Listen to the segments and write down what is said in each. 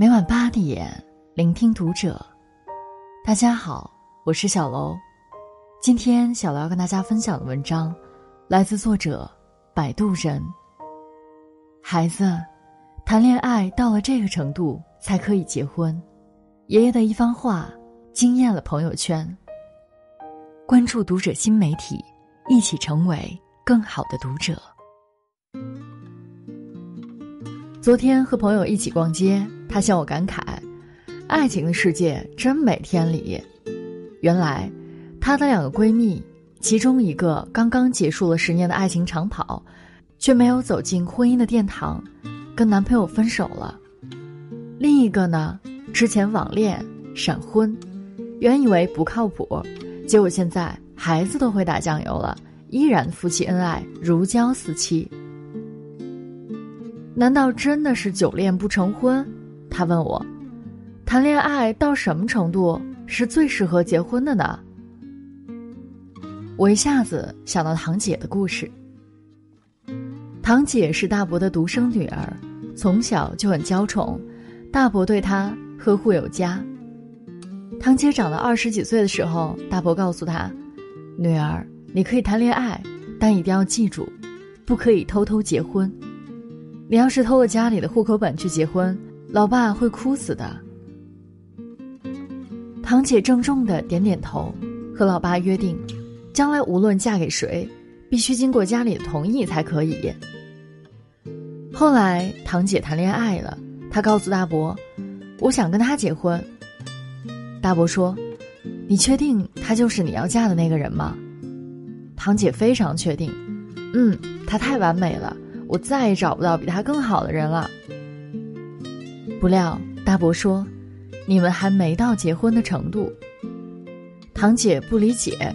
每晚八点，聆听读者。大家好，我是小楼。今天小楼要跟大家分享的文章，来自作者摆渡人。孩子，谈恋爱到了这个程度才可以结婚。爷爷的一番话惊艳了朋友圈。关注读者新媒体，一起成为更好的读者。昨天和朋友一起逛街。他向我感慨：“爱情的世界真美天理。”原来，她的两个闺蜜，其中一个刚刚结束了十年的爱情长跑，却没有走进婚姻的殿堂，跟男朋友分手了；另一个呢，之前网恋闪婚，原以为不靠谱，结果现在孩子都会打酱油了，依然夫妻恩爱如胶似漆。难道真的是久恋不成婚？他问我：“谈恋爱到什么程度是最适合结婚的呢？”我一下子想到堂姐的故事。堂姐是大伯的独生女儿，从小就很娇宠，大伯对她呵护有加。堂姐长到二十几岁的时候，大伯告诉她：“女儿，你可以谈恋爱，但一定要记住，不可以偷偷结婚。你要是偷了家里的户口本去结婚。”老爸会哭死的。堂姐郑重的点点头，和老爸约定，将来无论嫁给谁，必须经过家里的同意才可以。后来堂姐谈恋爱了，她告诉大伯：“我想跟他结婚。”大伯说：“你确定他就是你要嫁的那个人吗？”堂姐非常确定：“嗯，他太完美了，我再也找不到比他更好的人了。”不料大伯说：“你们还没到结婚的程度。”堂姐不理解，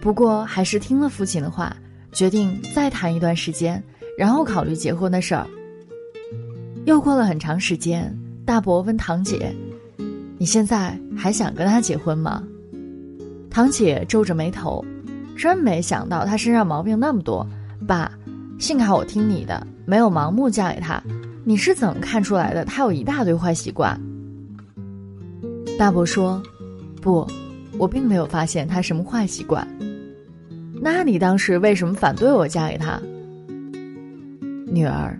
不过还是听了父亲的话，决定再谈一段时间，然后考虑结婚的事儿。又过了很长时间，大伯问堂姐：“你现在还想跟他结婚吗？”堂姐皱着眉头：“真没想到他身上毛病那么多，爸，幸好我听你的，没有盲目嫁给他。”你是怎么看出来的？他有一大堆坏习惯。大伯说：“不，我并没有发现他什么坏习惯。那你当时为什么反对我嫁给他？”女儿，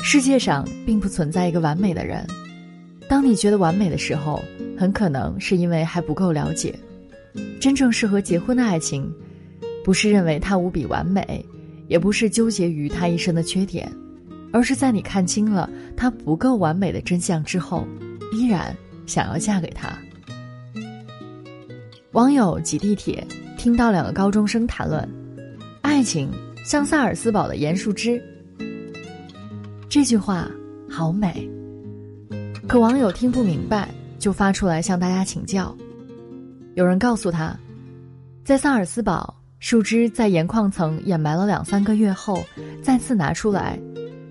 世界上并不存在一个完美的人。当你觉得完美的时候，很可能是因为还不够了解。真正适合结婚的爱情，不是认为他无比完美，也不是纠结于他一生的缺点。而是在你看清了他不够完美的真相之后，依然想要嫁给他。网友挤地铁听到两个高中生谈论，爱情像萨尔斯堡的盐树枝。这句话好美，可网友听不明白，就发出来向大家请教。有人告诉他，在萨尔斯堡，树枝在盐矿层掩埋了两三个月后，再次拿出来。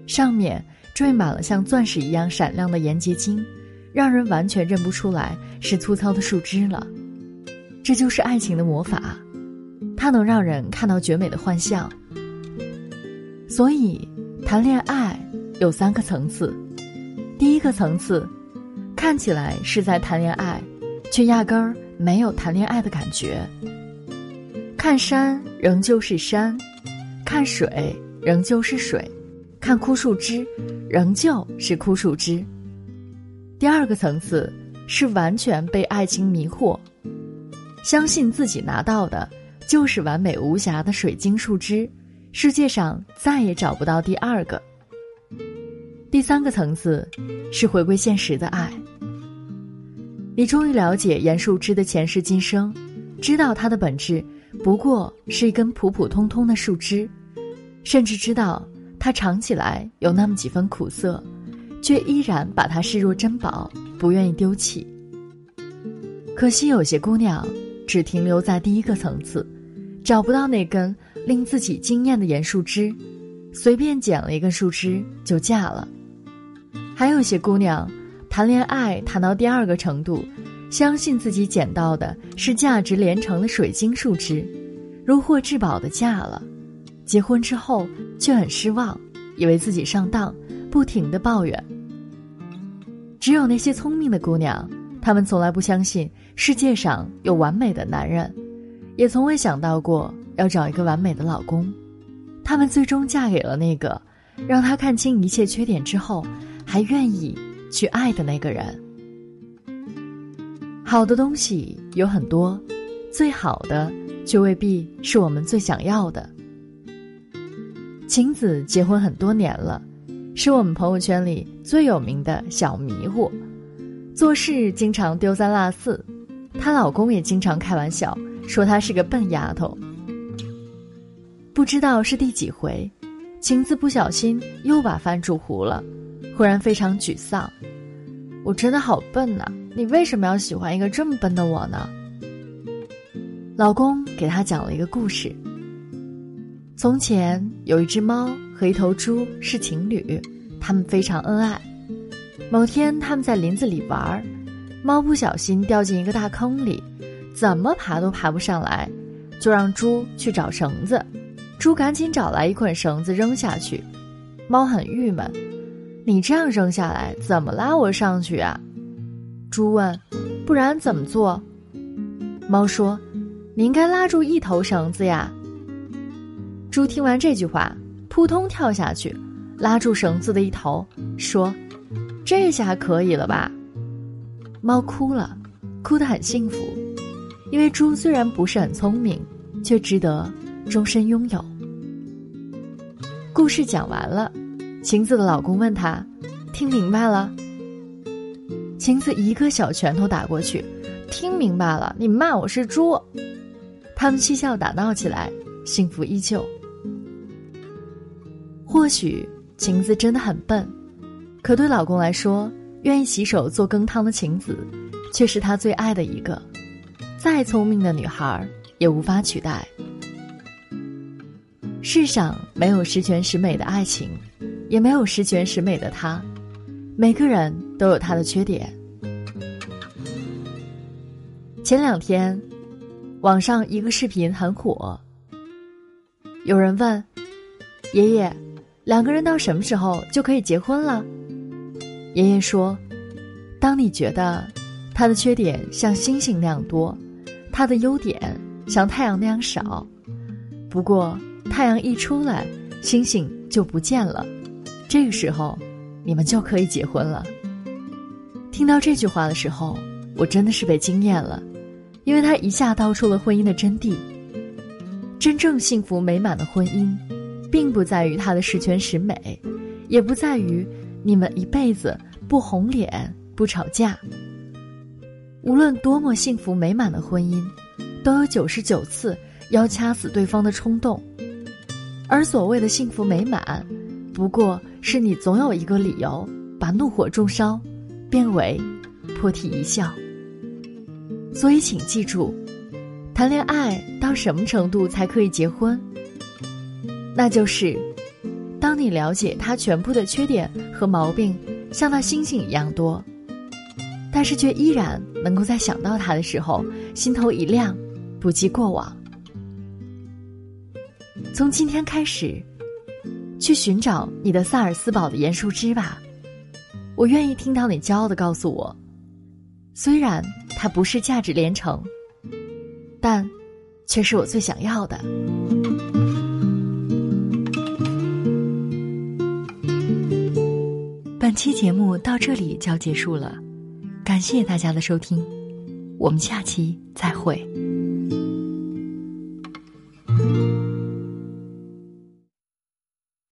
上面缀满了像钻石一样闪亮的盐结晶，让人完全认不出来是粗糙的树枝了。这就是爱情的魔法，它能让人看到绝美的幻象。所以，谈恋爱有三个层次。第一个层次，看起来是在谈恋爱，却压根儿没有谈恋爱的感觉。看山仍旧是山，看水仍旧是水。看枯树枝，仍旧是枯树枝。第二个层次是完全被爱情迷惑，相信自己拿到的就是完美无瑕的水晶树枝，世界上再也找不到第二个。第三个层次是回归现实的爱。你终于了解严树枝的前世今生，知道它的本质不过是一根普普通通的树枝，甚至知道。它尝起来有那么几分苦涩，却依然把它视若珍宝，不愿意丢弃。可惜有些姑娘只停留在第一个层次，找不到那根令自己惊艳的盐树枝，随便捡了一根树枝就嫁了。还有些姑娘谈恋爱谈到第二个程度，相信自己捡到的是价值连城的水晶树枝，如获至宝的嫁了。结婚之后却很失望，以为自己上当，不停的抱怨。只有那些聪明的姑娘，她们从来不相信世界上有完美的男人，也从未想到过要找一个完美的老公。她们最终嫁给了那个让她看清一切缺点之后，还愿意去爱的那个人。好的东西有很多，最好的却未必是我们最想要的。晴子结婚很多年了，是我们朋友圈里最有名的小迷糊，做事经常丢三落四，她老公也经常开玩笑说她是个笨丫头。不知道是第几回，晴子不小心又把饭煮糊了，忽然非常沮丧。我真的好笨呐！你为什么要喜欢一个这么笨的我呢？老公给她讲了一个故事。从前有一只猫和一头猪是情侣，他们非常恩爱。某天他们在林子里玩儿，猫不小心掉进一个大坑里，怎么爬都爬不上来，就让猪去找绳子。猪赶紧找来一捆绳子扔下去，猫很郁闷：“你这样扔下来，怎么拉我上去啊？”猪问：“不然怎么做？”猫说：“你应该拉住一头绳子呀。”猪听完这句话，扑通跳下去，拉住绳子的一头，说：“这下可以了吧？”猫哭了，哭得很幸福，因为猪虽然不是很聪明，却值得终身拥有。故事讲完了，晴子的老公问他：“听明白了？”晴子一个小拳头打过去，听明白了，你骂我是猪。他们嬉笑打闹起来，幸福依旧。或许晴子真的很笨，可对老公来说，愿意洗手做羹汤的晴子，却是他最爱的一个。再聪明的女孩也无法取代。世上没有十全十美的爱情，也没有十全十美的他。每个人都有他的缺点。前两天，网上一个视频很火，有人问爷爷。两个人到什么时候就可以结婚了？爷爷说：“当你觉得他的缺点像星星那样多，他的优点像太阳那样少，不过太阳一出来，星星就不见了，这个时候你们就可以结婚了。”听到这句话的时候，我真的是被惊艳了，因为他一下道出了婚姻的真谛。真正幸福美满的婚姻。并不在于他的十全十美，也不在于你们一辈子不红脸不吵架。无论多么幸福美满的婚姻，都有九十九次要掐死对方的冲动。而所谓的幸福美满，不过是你总有一个理由把怒火中烧，变为破涕一笑。所以，请记住，谈恋爱到什么程度才可以结婚？那就是，当你了解他全部的缺点和毛病，像那星星一样多，但是却依然能够在想到他的时候，心头一亮，不记过往。从今天开始，去寻找你的萨尔斯堡的盐树枝吧。我愿意听到你骄傲的告诉我，虽然它不是价值连城，但却是我最想要的。本期节目到这里就要结束了，感谢大家的收听，我们下期再会。